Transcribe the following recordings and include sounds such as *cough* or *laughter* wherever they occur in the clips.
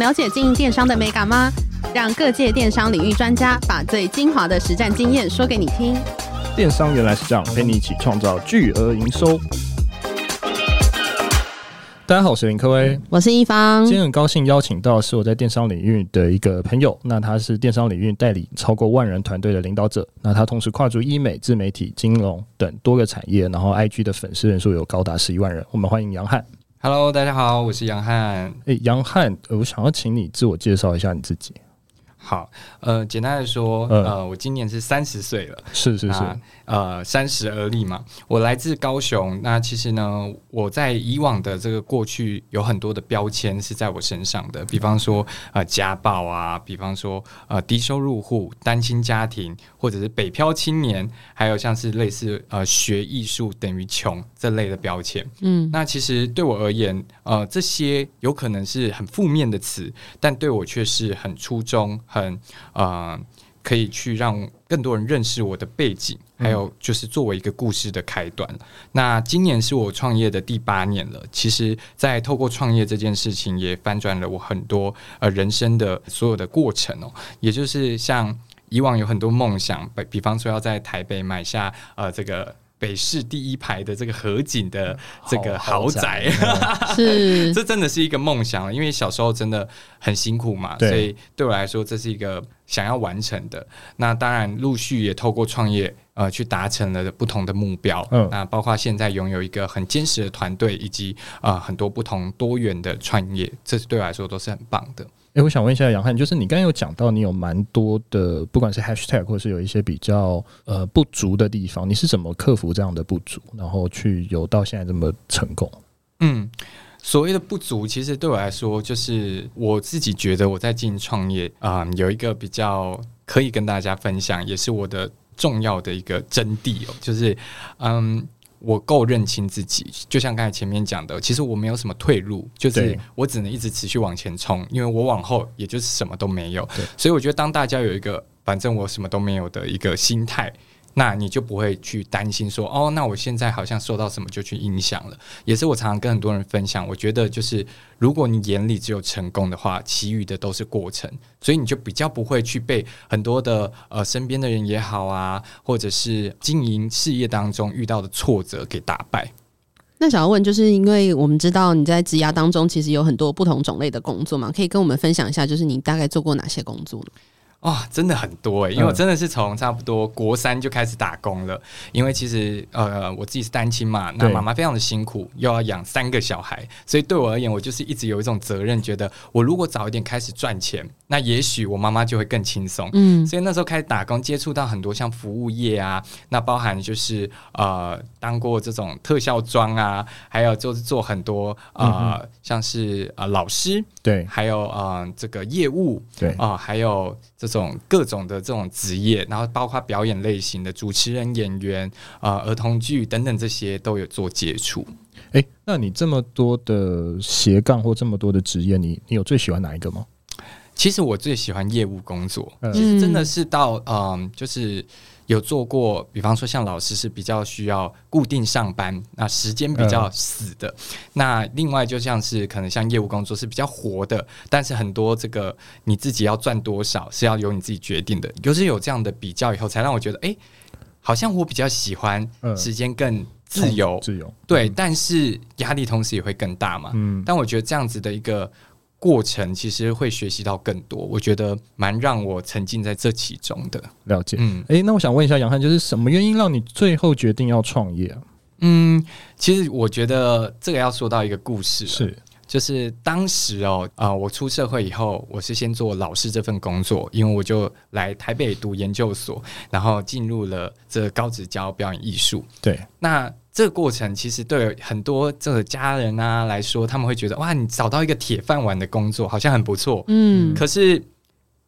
了解经营电商的美感吗？让各界电商领域专家把最精华的实战经验说给你听。电商原来是这样，陪你一起创造巨额营收。大家好，我是林科威，我是一方。今天很高兴邀请到是我在电商领域的一个朋友，那他是电商领域代理超过万人团队的领导者，那他同时跨足医美、自媒体、金融等多个产业，然后 IG 的粉丝人数有高达十一万人。我们欢迎杨翰。Hello，大家好，我是杨汉。诶，杨汉，我想要请你自我介绍一下你自己。好，呃，简单的说，呃，我今年是三十岁了，是是是。呃，三十而立嘛，我来自高雄。那其实呢，我在以往的这个过去有很多的标签是在我身上的，比方说呃家暴啊，比方说呃低收入户、单亲家庭，或者是北漂青年，还有像是类似呃学艺术等于穷这类的标签。嗯，那其实对我而言，呃，这些有可能是很负面的词，但对我却是很初衷，很呃。可以去让更多人认识我的背景，还有就是作为一个故事的开端。嗯、那今年是我创业的第八年了，其实，在透过创业这件事情，也翻转了我很多呃人生的所有的过程哦。也就是像以往有很多梦想，比比方说要在台北买下呃这个。北市第一排的这个河景的这个豪宅，*laughs* *laughs* 是。这真的是一个梦想，因为小时候真的很辛苦嘛，所以对我来说这是一个想要完成的。那当然陆续也透过创业呃去达成了不同的目标，嗯，那包括现在拥有一个很坚实的团队，以及呃很多不同多元的创业，这是对我来说都是很棒的。诶、我想问一下杨翰，就是你刚刚有讲到你有蛮多的，不管是 hashtag 或是有一些比较呃不足的地方，你是怎么克服这样的不足，然后去有到现在这么成功？嗯，所谓的不足，其实对我来说，就是我自己觉得我在进行创业啊、有一个比较可以跟大家分享，也是我的重要的一个真谛哦，就是嗯。我够认清自己，就像刚才前面讲的，其实我没有什么退路，就是我只能一直持续往前冲，因为我往后也就是什么都没有。所以我觉得当大家有一个反正我什么都没有的一个心态。那你就不会去担心说，哦，那我现在好像受到什么就去影响了。也是我常常跟很多人分享，我觉得就是如果你眼里只有成功的话，其余的都是过程，所以你就比较不会去被很多的呃身边的人也好啊，或者是经营事业当中遇到的挫折给打败。那想要问，就是因为我们知道你在职涯当中其实有很多不同种类的工作嘛，可以跟我们分享一下，就是你大概做过哪些工作呢？哇、哦，真的很多诶，因为我真的是从差不多国三就开始打工了。因为其实呃，我自己是单亲嘛，那妈妈非常的辛苦，又要养三个小孩，所以对我而言，我就是一直有一种责任，觉得我如果早一点开始赚钱，那也许我妈妈就会更轻松。嗯，所以那时候开始打工，接触到很多像服务业啊，那包含就是呃，当过这种特效妆啊，还有就是做很多呃，嗯、像是呃老师，对，还有呃这个业务，对啊、呃，还有这。这种各种的这种职业，然后包括表演类型的主持人、演员啊、呃、儿童剧等等这些都有做接触。诶，那你这么多的斜杠或这么多的职业，你你有最喜欢哪一个吗？其实我最喜欢业务工作，嗯、其实真的是到嗯、呃，就是。有做过，比方说像老师是比较需要固定上班，那时间比较死的。嗯、那另外就像是可能像业务工作是比较活的，但是很多这个你自己要赚多少是要由你自己决定的。就是有这样的比较以后，才让我觉得，哎、欸，好像我比较喜欢时间更自由，自由对，嗯、但是压力同时也会更大嘛。嗯，但我觉得这样子的一个。过程其实会学习到更多，我觉得蛮让我沉浸在这其中的。了解，嗯，诶，那我想问一下杨汉，就是什么原因让你最后决定要创业啊？嗯，其实我觉得这个要说到一个故事，是。就是当时哦，啊、呃，我出社会以后，我是先做老师这份工作，因为我就来台北读研究所，然后进入了这高职教表演艺术。对，那这个过程其实对很多这个家人啊来说，他们会觉得哇，你找到一个铁饭碗的工作，好像很不错。嗯，可是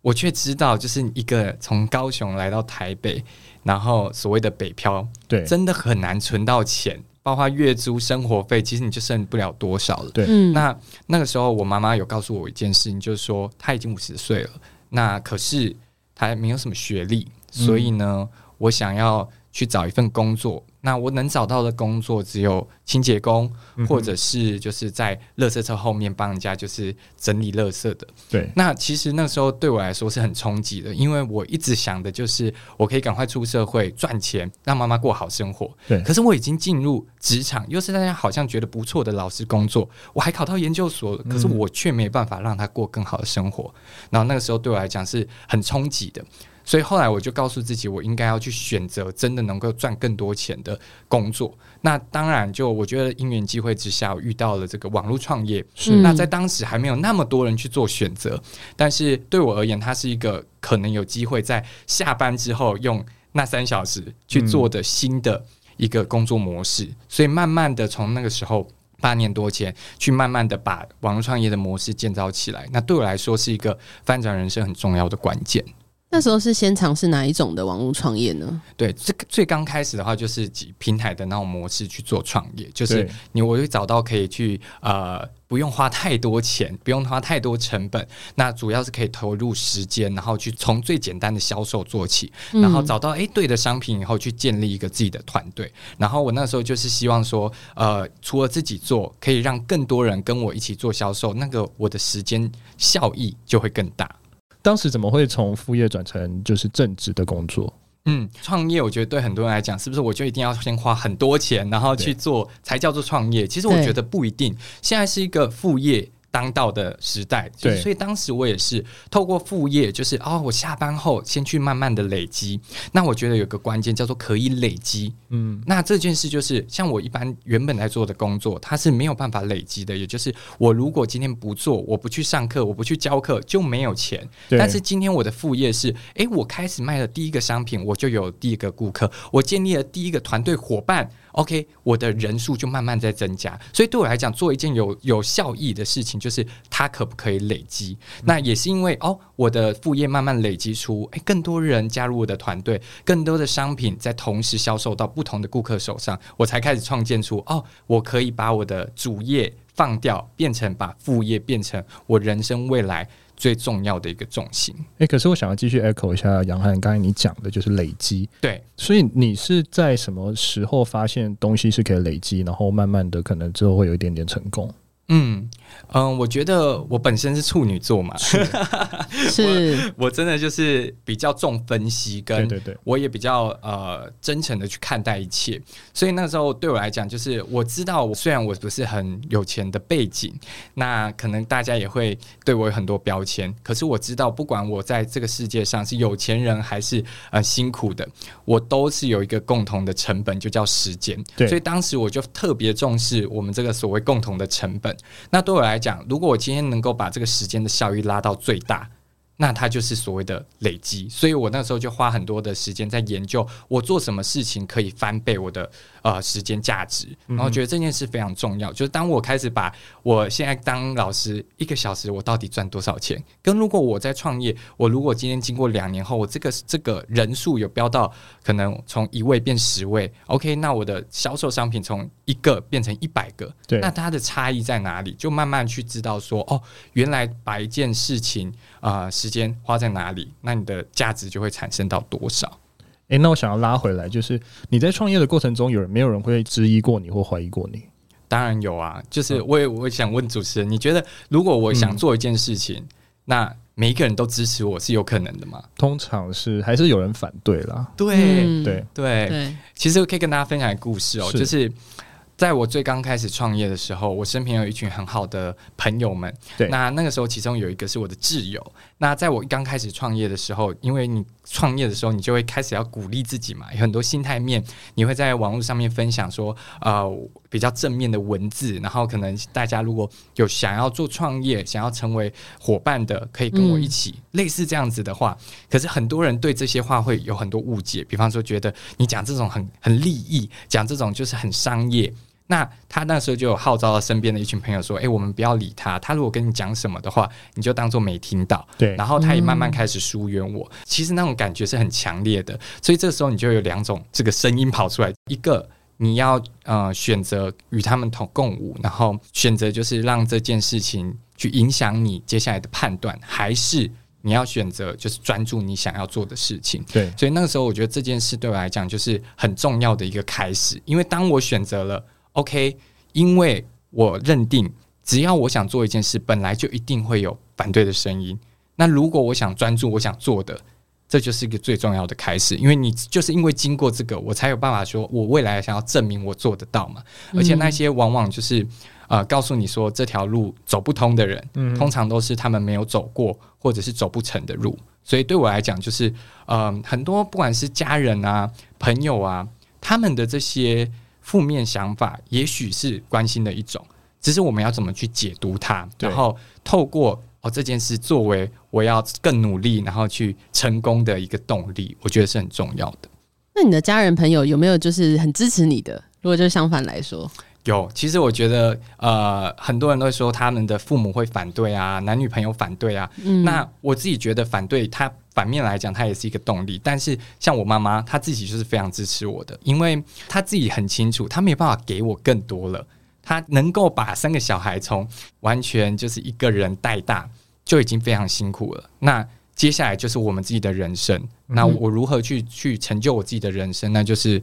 我却知道，就是一个从高雄来到台北，然后所谓的北漂，对，真的很难存到钱。包括月租、生活费，其实你就剩不了多少了。对，那那个时候我妈妈有告诉我一件事情，就是说她已经五十岁了，那可是她还没有什么学历，所以呢，我想要去找一份工作。那我能找到的工作只有清洁工，或者是就是在垃圾车后面帮人家就是整理垃圾的。对，那其实那时候对我来说是很冲击的，因为我一直想的就是我可以赶快出社会赚钱，让妈妈过好生活。对，可是我已经进入职场，又是大家好像觉得不错的老师工作，我还考到研究所，可是我却没办法让他过更好的生活。然后那个时候对我来讲是很冲击的。所以后来我就告诉自己，我应该要去选择真的能够赚更多钱的工作。那当然，就我觉得因缘机会之下，我遇到了这个网络创业。是，那在当时还没有那么多人去做选择，但是对我而言，它是一个可能有机会在下班之后用那三小时去做的新的一个工作模式。所以慢慢的从那个时候八年多前，去慢慢的把网络创业的模式建造起来。那对我来说是一个翻转人生很重要的关键。那时候是先尝试哪一种的网络创业呢？对，这个最刚开始的话，就是几平台的那种模式去做创业，就是你我会找到可以去呃不用花太多钱，不用花太多成本，那主要是可以投入时间，然后去从最简单的销售做起，然后找到诶对的商品以后，去建立一个自己的团队。然后我那时候就是希望说，呃，除了自己做，可以让更多人跟我一起做销售，那个我的时间效益就会更大。当时怎么会从副业转成就是正职的工作？嗯，创业我觉得对很多人来讲，是不是我就一定要先花很多钱，然后去做才叫做创业？其实我觉得不一定，现在是一个副业。当道的时代，对，所以当时我也是透过副业，就是哦，我下班后先去慢慢的累积。那我觉得有个关键叫做可以累积，嗯，那这件事就是像我一般原本在做的工作，它是没有办法累积的。也就是我如果今天不做，我不去上课，我不去教课，就没有钱。但是今天我的副业是，诶，我开始卖了第一个商品，我就有第一个顾客，我建立了第一个团队伙伴。OK，我的人数就慢慢在增加，所以对我来讲，做一件有有效益的事情，就是它可不可以累积？那也是因为哦，我的副业慢慢累积出，诶，更多人加入我的团队，更多的商品在同时销售到不同的顾客手上，我才开始创建出哦，我可以把我的主业放掉，变成把副业变成我人生未来。最重要的一个重心。哎、欸，可是我想要继续 echo 一下杨汉刚才你讲的，就是累积。对，所以你是在什么时候发现东西是可以累积，然后慢慢的可能之后会有一点点成功？嗯嗯，我觉得我本身是处女座嘛，是，*laughs* 我，我真的就是比较重分析，跟对对对，我也比较呃真诚的去看待一切，所以那时候对我来讲，就是我知道，虽然我不是很有钱的背景，那可能大家也会对我有很多标签，可是我知道，不管我在这个世界上是有钱人还是呃辛苦的，我都是有一个共同的成本，就叫时间。对，所以当时我就特别重视我们这个所谓共同的成本。那对我来讲，如果我今天能够把这个时间的效益拉到最大，那它就是所谓的累积。所以我那时候就花很多的时间在研究，我做什么事情可以翻倍我的。呃，时间价值，然后觉得这件事非常重要。嗯、就是当我开始把我现在当老师一个小时，我到底赚多少钱？跟如果我在创业，我如果今天经过两年后，我这个这个人数有飙到可能从一位变十位，OK，那我的销售商品从一个变成一百个，对，那它的差异在哪里？就慢慢去知道说，哦，原来把一件事情啊、呃，时间花在哪里，那你的价值就会产生到多少。诶，那我想要拉回来，就是你在创业的过程中，有人没有人会质疑过你或怀疑过你？当然有啊，就是我也我想问主持人，你觉得如果我想做一件事情，嗯、那每一个人都支持我是有可能的吗？通常是还是有人反对啦。对、嗯、对对对，其实我可以跟大家分享一个故事哦，是就是。在我最刚开始创业的时候，我身边有一群很好的朋友们。对，那那个时候其中有一个是我的挚友。那在我刚开始创业的时候，因为你创业的时候，你就会开始要鼓励自己嘛，有很多心态面，你会在网络上面分享说，呃，比较正面的文字，然后可能大家如果有想要做创业、想要成为伙伴的，可以跟我一起，嗯、类似这样子的话。可是很多人对这些话会有很多误解，比方说觉得你讲这种很很利益，讲这种就是很商业。那他那时候就有号召了身边的一群朋友说：“哎、欸，我们不要理他。他如果跟你讲什么的话，你就当做没听到。”对。然后他也慢慢开始疏远我。嗯、其实那种感觉是很强烈的。所以这时候你就有两种这个声音跑出来：一个你要呃选择与他们同共舞，然后选择就是让这件事情去影响你接下来的判断，还是你要选择就是专注你想要做的事情。对。所以那个时候，我觉得这件事对我来讲就是很重要的一个开始，因为当我选择了。OK，因为我认定，只要我想做一件事，本来就一定会有反对的声音。那如果我想专注我想做的，这就是一个最重要的开始。因为你就是因为经过这个，我才有办法说我未来想要证明我做得到嘛。而且那些往往就是呃，告诉你说这条路走不通的人，嗯，通常都是他们没有走过或者是走不成的路。所以对我来讲，就是呃，很多不管是家人啊、朋友啊，他们的这些。负面想法也许是关心的一种，只是我们要怎么去解读它，然后透过哦这件事作为我要更努力，然后去成功的一个动力，我觉得是很重要的。那你的家人朋友有没有就是很支持你的？如果就相反来说，有。其实我觉得呃，很多人都会说他们的父母会反对啊，男女朋友反对啊。嗯，那我自己觉得反对他。反面来讲，它也是一个动力。但是像我妈妈，她自己就是非常支持我的，因为她自己很清楚，她没有办法给我更多了。她能够把三个小孩从完全就是一个人带大，就已经非常辛苦了。那接下来就是我们自己的人生。那我如何去去成就我自己的人生？那就是。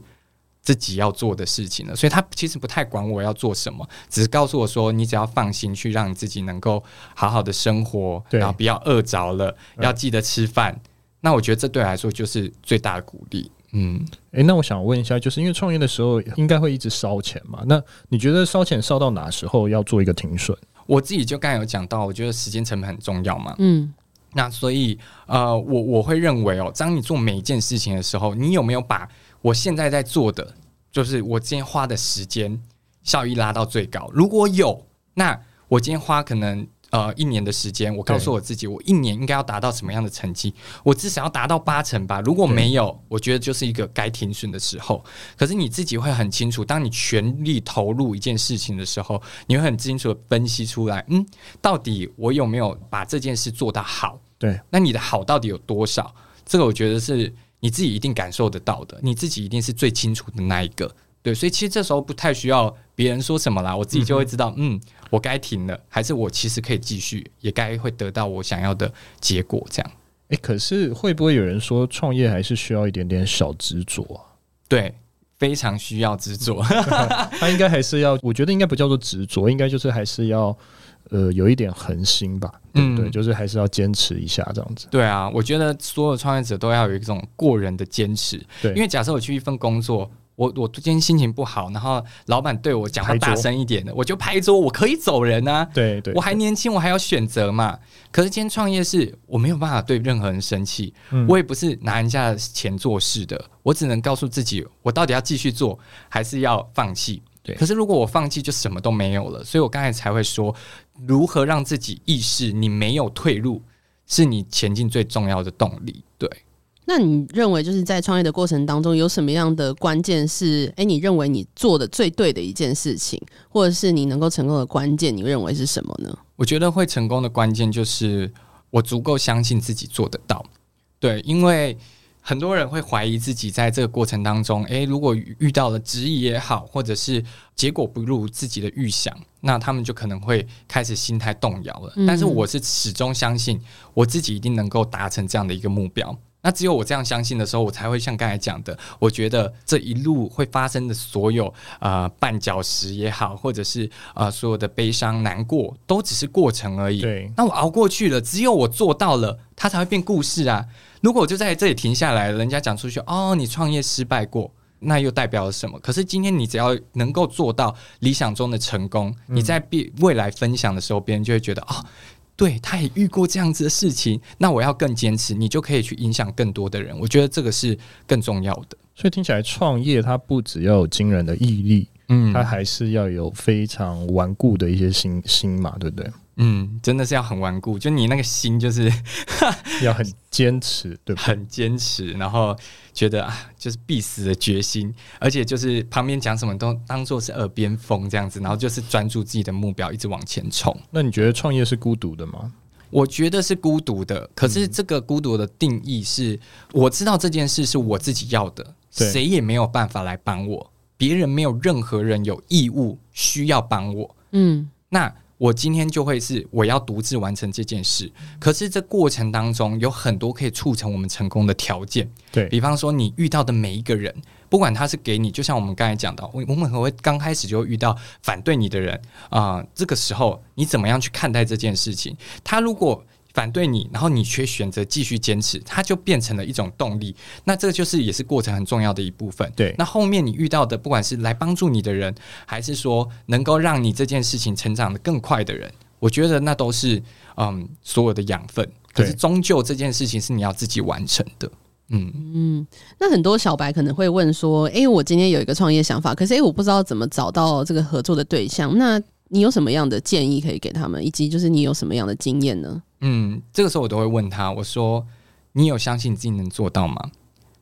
自己要做的事情了，所以他其实不太管我要做什么，只是告诉我说：“你只要放心去让你自己能够好好的生活，然后不要饿着了，要记得吃饭。”那我觉得这对我来说就是最大的鼓励。嗯，诶、欸，那我想问一下，就是因为创业的时候应该会一直烧钱嘛？那你觉得烧钱烧到哪时候要做一个停损？我自己就刚才有讲到，我觉得时间成本很重要嘛。嗯，那所以呃，我我会认为哦，当你做每一件事情的时候，你有没有把我现在在做的，就是我今天花的时间效益拉到最高。如果有，那我今天花可能呃一年的时间，我告诉我自己，我一年应该要达到什么样的成绩？我至少要达到八成吧。如果没有，我觉得就是一个该停损的时候。可是你自己会很清楚，当你全力投入一件事情的时候，你会很清楚的分析出来，嗯，到底我有没有把这件事做得好？对，那你的好到底有多少？这个我觉得是。你自己一定感受得到的，你自己一定是最清楚的那一个，对，所以其实这时候不太需要别人说什么啦，我自己就会知道，嗯，嗯，我该停了，还是我其实可以继续，也该会得到我想要的结果，这样。诶，可是会不会有人说创业还是需要一点点小执着啊？对，非常需要执着，*laughs* 他应该还是要，我觉得应该不叫做执着，应该就是还是要。呃，有一点恒心吧，嗯，对，就是还是要坚持一下这样子。对啊，我觉得所有创业者都要有一种过人的坚持。对，因为假设我去一份工作，我我今天心情不好，然后老板对我讲话大声一点的，我就拍桌，我可以走人啊。对对，我还年轻，我还有选择嘛。可是今天创业是我没有办法对任何人生气，嗯，我也不是拿人家的钱做事的，我只能告诉自己，我到底要继续做，还是要放弃。对，可是如果我放弃，就什么都没有了。所以我刚才才会说。如何让自己意识你没有退路，是你前进最重要的动力。对，那你认为就是在创业的过程当中，有什么样的关键是？诶、欸，你认为你做的最对的一件事情，或者是你能够成功的关键，你认为是什么呢？我觉得会成功的关键就是我足够相信自己做得到。对，因为。很多人会怀疑自己在这个过程当中，诶，如果遇到了质疑也好，或者是结果不如自己的预想，那他们就可能会开始心态动摇了。但是我是始终相信我自己一定能够达成这样的一个目标。那只有我这样相信的时候，我才会像刚才讲的，我觉得这一路会发生的所有呃绊脚石也好，或者是呃所有的悲伤难过，都只是过程而已。对，那我熬过去了，只有我做到了，它才会变故事啊。如果我就在这里停下来，人家讲出去，哦，你创业失败过，那又代表了什么？可是今天你只要能够做到理想中的成功，嗯、你在别未来分享的时候，别人就会觉得哦，对，他也遇过这样子的事情，那我要更坚持，你就可以去影响更多的人。我觉得这个是更重要的。所以听起来，创业它不只要有惊人的毅力，嗯，它还是要有非常顽固的一些心心嘛，对不对？嗯，真的是要很顽固，就你那个心就是 *laughs* 要很坚持，对吧？很坚持，然后觉得啊，就是必死的决心，而且就是旁边讲什么都当做是耳边风这样子，然后就是专注自己的目标，一直往前冲。那你觉得创业是孤独的吗？我觉得是孤独的，可是这个孤独的定义是，我知道这件事是我自己要的，谁也没有办法来帮我，别人没有任何人有义务需要帮我。嗯，那。我今天就会是我要独自完成这件事，可是这过程当中有很多可以促成我们成功的条件。对，比方说，你遇到的每一个人，不管他是给你，就像我们刚才讲到，我我们会刚开始就遇到反对你的人啊，呃，这个时候你怎么样去看待这件事情？他如果反对你，然后你却选择继续坚持，它就变成了一种动力。那这个就是也是过程很重要的一部分。对，那后面你遇到的，不管是来帮助你的人，还是说能够让你这件事情成长的更快的人，我觉得那都是嗯所有的养分。可是终究这件事情是你要自己完成的。嗯嗯，那很多小白可能会问说：“哎、欸，我今天有一个创业想法，可是哎、欸，我不知道怎么找到这个合作的对象。那你有什么样的建议可以给他们？以及就是你有什么样的经验呢？”嗯，这个时候我都会问他，我说：“你有相信你自己能做到吗？”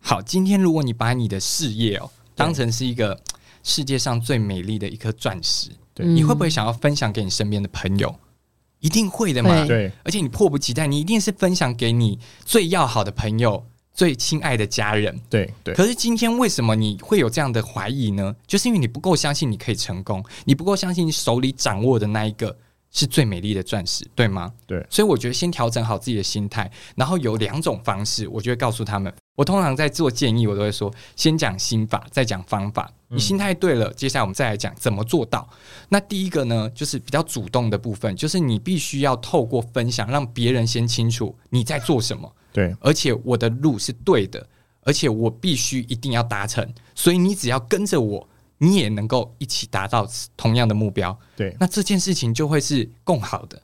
好，今天如果你把你的事业哦当成是一个世界上最美丽的一颗钻石，对，你会不会想要分享给你身边的朋友？一定会的嘛，对。而且你迫不及待，你一定是分享给你最要好的朋友、最亲爱的家人，对对。可是今天为什么你会有这样的怀疑呢？就是因为你不够相信你可以成功，你不够相信你手里掌握的那一个。是最美丽的钻石，对吗？对，所以我觉得先调整好自己的心态，然后有两种方式，我就会告诉他们。我通常在做建议，我都会说，先讲心法，再讲方法。你心态对了，接下来我们再来讲怎么做到。那第一个呢，就是比较主动的部分，就是你必须要透过分享，让别人先清楚你在做什么。对，而且我的路是对的，而且我必须一定要达成，所以你只要跟着我。你也能够一起达到同样的目标，对，那这件事情就会是更好的。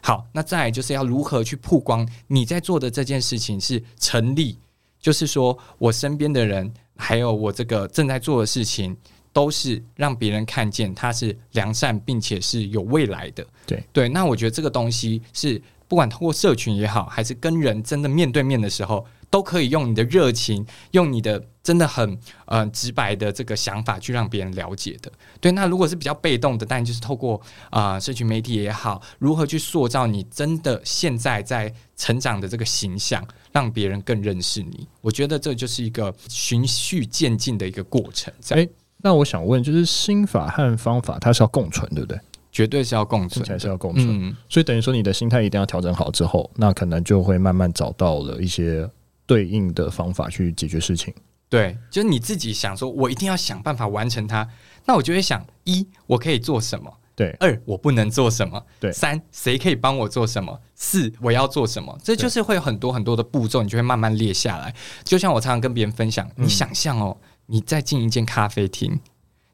好，那再来就是要如何去曝光你在做的这件事情是成立，就是说我身边的人，还有我这个正在做的事情，都是让别人看见它是良善，并且是有未来的。对对，那我觉得这个东西是不管通过社群也好，还是跟人真的面对面的时候。都可以用你的热情，用你的真的很呃直白的这个想法去让别人了解的。对，那如果是比较被动的，当然就是透过啊、呃、社群媒体也好，如何去塑造你真的现在在成长的这个形象，让别人更认识你。我觉得这就是一个循序渐进的一个过程。诶，那我想问，就是心法和方法，它是要共存，对不对？绝对是要共存，才是要共存。嗯，所以等于说，你的心态一定要调整好之后，那可能就会慢慢找到了一些。对应的方法去解决事情，对，就是你自己想说，我一定要想办法完成它。那我就会想：一，我可以做什么？对；二，我不能做什么？对；三，谁可以帮我做什么？四，我要做什么？这就是会有很多很多的步骤，你就会慢慢列下来。就像我常常跟别人分享，你想象哦，你再进一间咖啡厅，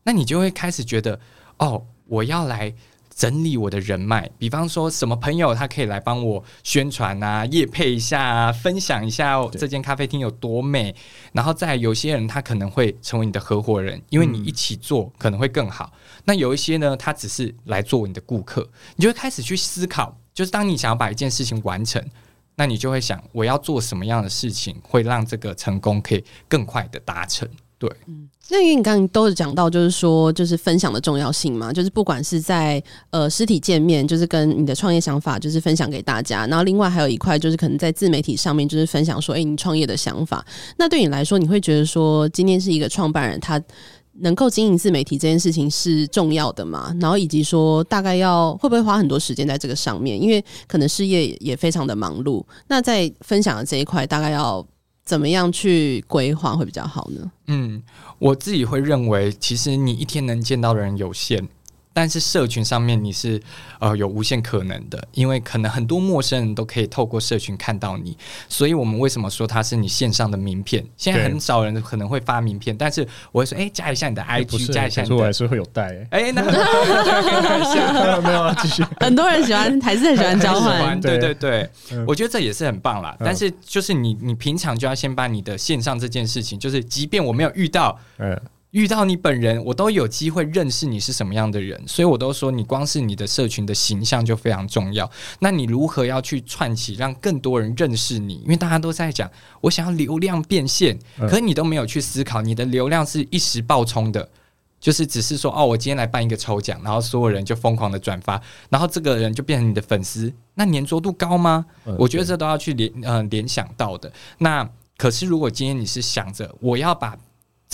那你就会开始觉得，哦，我要来。整理我的人脉，比方说什么朋友他可以来帮我宣传啊、夜配一下啊、分享一下这间咖啡厅有多美，然后再有些人他可能会成为你的合伙人，因为你一起做可能会更好。嗯、那有一些呢，他只是来做你的顾客，你就会开始去思考，就是当你想要把一件事情完成，那你就会想我要做什么样的事情会让这个成功可以更快的达成。对，嗯，那因为你刚刚都是讲到，就是说，就是分享的重要性嘛，就是不管是在呃实体见面，就是跟你的创业想法，就是分享给大家，然后另外还有一块，就是可能在自媒体上面，就是分享说，哎，你创业的想法。那对你来说，你会觉得说，今天是一个创办人，他能够经营自媒体这件事情是重要的吗？然后以及说，大概要会不会花很多时间在这个上面？因为可能事业也非常的忙碌。那在分享的这一块，大概要。怎么样去规划会比较好呢？嗯，我自己会认为，其实你一天能见到的人有限，但是社群上面你是呃有无限可能的，因为可能很多陌生人都可以透过社群看到你，所以我们为什么说它是你线上的名片？现在很少人可能会发名片，但是我会说，哎、欸，加一下你的 IG，加一下你的，我还是会有带、欸。哎、欸，那 *laughs* 没有，继续。很多人喜欢，还是很喜欢交换，对对对，我觉得这也是很棒啦。但是就是你你平常就要先把你的线上这件事情，就是即便我没有遇到，嗯。遇到你本人，我都有机会认识你是什么样的人，所以我都说你光是你的社群的形象就非常重要。那你如何要去串起，让更多人认识你？因为大家都在讲，我想要流量变现，可你都没有去思考，你的流量是一时爆冲的，就是只是说哦，我今天来办一个抽奖，然后所有人就疯狂的转发，然后这个人就变成你的粉丝，那粘着度高吗？我觉得这都要去联呃联想到的。那可是如果今天你是想着我要把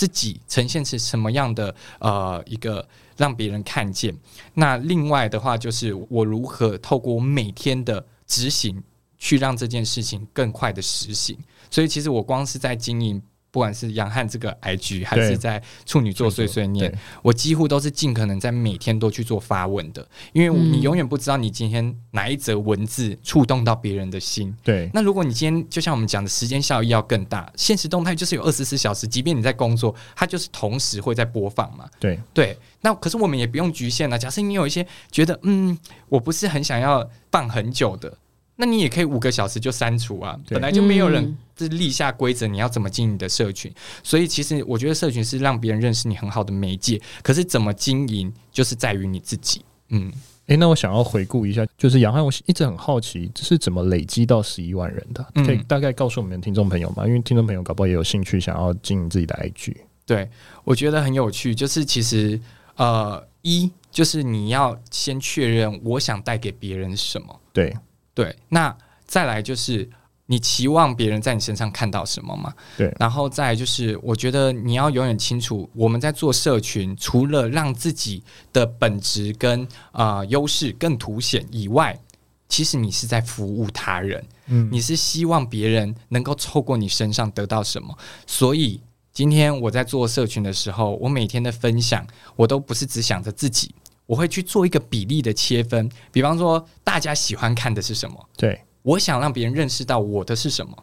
自己呈现是什么样的呃一个让别人看见，那另外的话就是我如何透过我每天的执行去让这件事情更快的实行，所以其实我光是在经营。不管是杨汉这个 IG，还是在处女座碎碎念，我几乎都是尽可能在每天都去做发问的，因为你永远不知道你今天哪一则文字触动到别人的心。对，那如果你今天就像我们讲的时间效益要更大，现实动态就是有二十四小时，即便你在工作，它就是同时会在播放嘛。对对，那可是我们也不用局限了。假设你有一些觉得，嗯，我不是很想要放很久的。那你也可以五个小时就删除啊，本来就没有人是立下规则，你要怎么经营你的社群？所以其实我觉得社群是让别人认识你很好的媒介，可是怎么经营就是在于你自己。嗯，诶、欸，那我想要回顾一下，就是杨汉，我一直很好奇，这是怎么累积到十一万人的？可以大概告诉我们的听众朋友吗？因为听众朋友搞不好也有兴趣想要经营自己的 IG。对，我觉得很有趣，就是其实呃，一就是你要先确认我想带给别人什么。对。对，那再来就是你期望别人在你身上看到什么嘛？对，然后再来就是我觉得你要永远清楚，我们在做社群，除了让自己的本质跟啊、呃、优势更凸显以外，其实你是在服务他人，嗯，你是希望别人能够透过你身上得到什么。所以今天我在做社群的时候，我每天的分享，我都不是只想着自己。我会去做一个比例的切分，比方说大家喜欢看的是什么？对，我想让别人认识到我的是什么，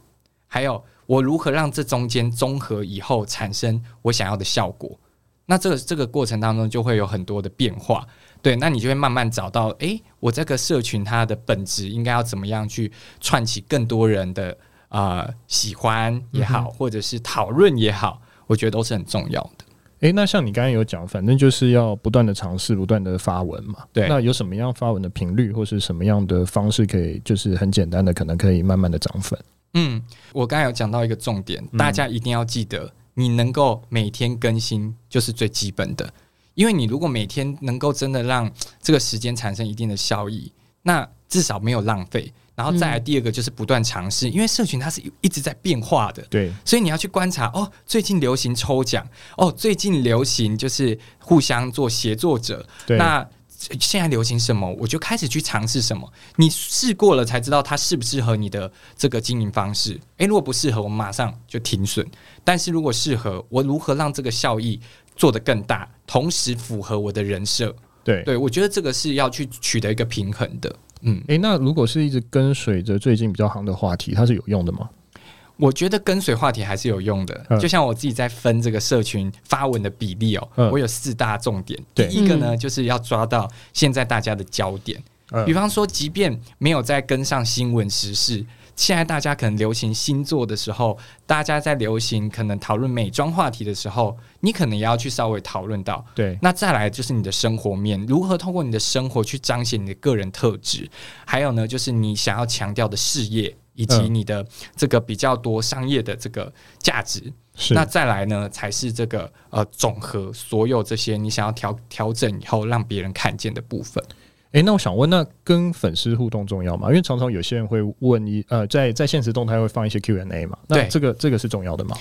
还有我如何让这中间综合以后产生我想要的效果。那这个这个过程当中就会有很多的变化，对，那你就会慢慢找到，诶，我这个社群它的本质应该要怎么样去串起更多人的啊、呃、喜欢也好，嗯、或者是讨论也好，我觉得都是很重要的。诶，那像你刚才有讲，反正就是要不断的尝试，不断的发文嘛。对，那有什么样发文的频率，或是什么样的方式，可以就是很简单的，可能可以慢慢的涨粉？嗯，我刚才有讲到一个重点，大家一定要记得，你能够每天更新就是最基本的，因为你如果每天能够真的让这个时间产生一定的效益，那至少没有浪费。然后再来第二个就是不断尝试，因为社群它是一直在变化的，对，所以你要去观察哦，最近流行抽奖，哦，最近流行就是互相做协作者，对，那现在流行什么，我就开始去尝试什么。你试过了才知道它适不适合你的这个经营方式。诶，如果不适合，我们马上就停损。但是如果适合，我如何让这个效益做得更大，同时符合我的人设？对，对我觉得这个是要去取得一个平衡的。嗯，诶、欸，那如果是一直跟随着最近比较行的话题，它是有用的吗？我觉得跟随话题还是有用的。嗯、就像我自己在分这个社群发文的比例哦，嗯、我有四大重点。第一个呢，就是要抓到现在大家的焦点。嗯、比方说，即便没有在跟上新闻时事。现在大家可能流行星座的时候，大家在流行可能讨论美妆话题的时候，你可能也要去稍微讨论到。对，那再来就是你的生活面，如何通过你的生活去彰显你的个人特质，还有呢，就是你想要强调的事业以及你的这个比较多商业的这个价值。是，那再来呢，才是这个呃总和所有这些你想要调调整以后让别人看见的部分。诶，那我想问，那跟粉丝互动重要吗？因为常常有些人会问一呃，在在现实动态会放一些 Q&A 嘛，那这个这个是重要的吗？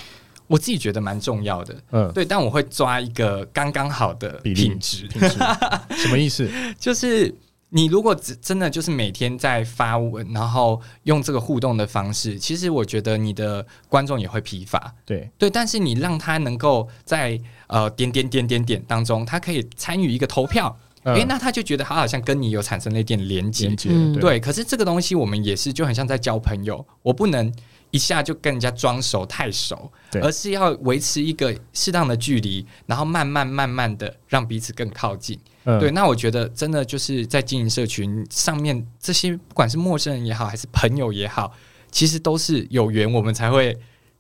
我自己觉得蛮重要的，嗯，对，但我会抓一个刚刚好的品质，品质什么意思？*laughs* 就是你如果只真的就是每天在发文，然后用这个互动的方式，其实我觉得你的观众也会疲乏，对对，但是你让他能够在呃点点点点点当中，他可以参与一个投票。哎、欸，那他就觉得他好像跟你有产生了一点连接，嗯、对，对。可是这个东西我们也是就很像在交朋友，我不能一下就跟人家装熟太熟，而是要维持一个适当的距离，然后慢慢慢慢的让彼此更靠近。嗯、对，那我觉得真的就是在经营社群上面，这些不管是陌生人也好，还是朋友也好，其实都是有缘我们才会。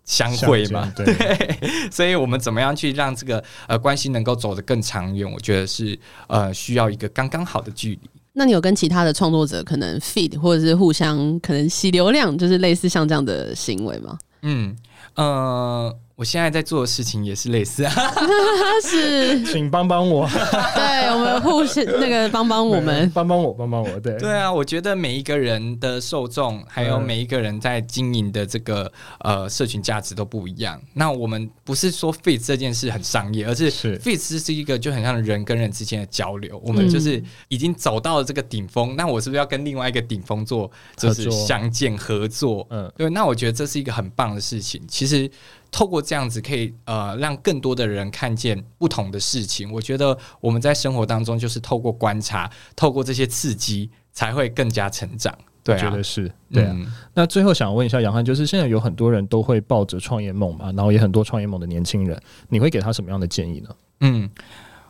相会嘛，对，对，*laughs* 所以我们怎么样去让这个呃关系能够走得更长远？我觉得是呃需要一个刚刚好的距离。那你有跟其他的创作者可能 feed 或者是互相可能吸流量，就是类似像这样的行为吗？嗯，呃。我现在在做的事情也是类似啊，*laughs* 是，请帮帮我，对我们互相那个帮帮我们，帮帮我，帮帮我，对，对啊，我觉得每一个人的受众，还有每一个人在经营的这个呃社群价值都不一样。那我们不是说 fit 这件事很商业，而是 fit 是一个就很像人跟人之间的交流。我们就是已经走到了这个顶峰，那我是不是要跟另外一个顶峰做就是相见合作？嗯，对，那我觉得这是一个很棒的事情。其实。透过这样子，可以呃让更多的人看见不同的事情。我觉得我们在生活当中，就是透过观察，透过这些刺激，才会更加成长。对啊，觉得是对啊。嗯、那最后想问一下杨汉，就是现在有很多人都会抱着创业梦嘛，然后也很多创业梦的年轻人，你会给他什么样的建议呢？嗯。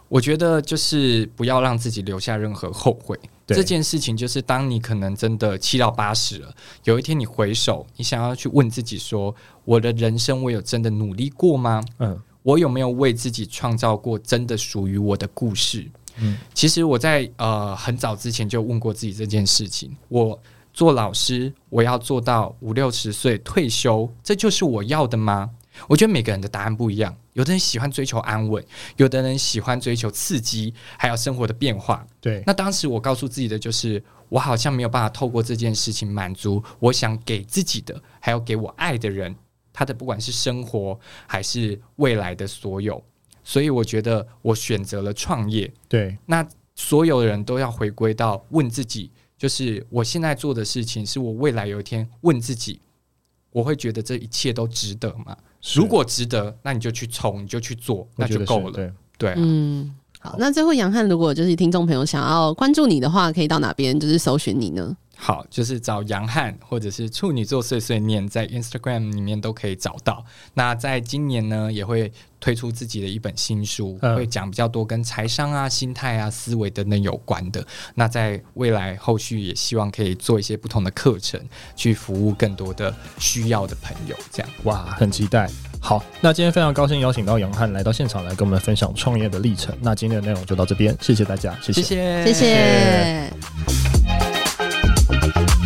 我觉得就是不要让自己留下任何后悔。这件事情就是，当你可能真的七老八十了，有一天你回首，你想要去问自己说：我的人生我有真的努力过吗？嗯，我有没有为自己创造过真的属于我的故事？嗯，其实我在呃很早之前就问过自己这件事情。我做老师，我要做到五六十岁退休，这就是我要的吗？我觉得每个人的答案不一样，有的人喜欢追求安稳，有的人喜欢追求刺激，还有生活的变化。对，那当时我告诉自己的就是，我好像没有办法透过这件事情满足我想给自己的，还有给我爱的人，他的不管是生活还是未来的所有。所以我觉得我选择了创业。对，那所有人都要回归到问自己，就是我现在做的事情，是我未来有一天问自己，我会觉得这一切都值得吗？如果值得，那你就去冲，你就去做，那就够了。对，对啊、嗯，好。那最后，杨汉，如果就是听众朋友想要关注你的话，可以到哪边就是搜寻你呢？好，就是找杨汉，或者是处女座碎碎念，在 Instagram 里面都可以找到。那在今年呢，也会推出自己的一本新书，嗯、会讲比较多跟财商啊、心态啊、思维等等有关的。那在未来后续也希望可以做一些不同的课程，去服务更多的需要的朋友。这样哇，很期待。好，那今天非常高兴邀请到杨汉来到现场来跟我们分享创业的历程。那今天的内容就到这边，谢谢大家，谢谢，谢谢。谢谢。Thank you.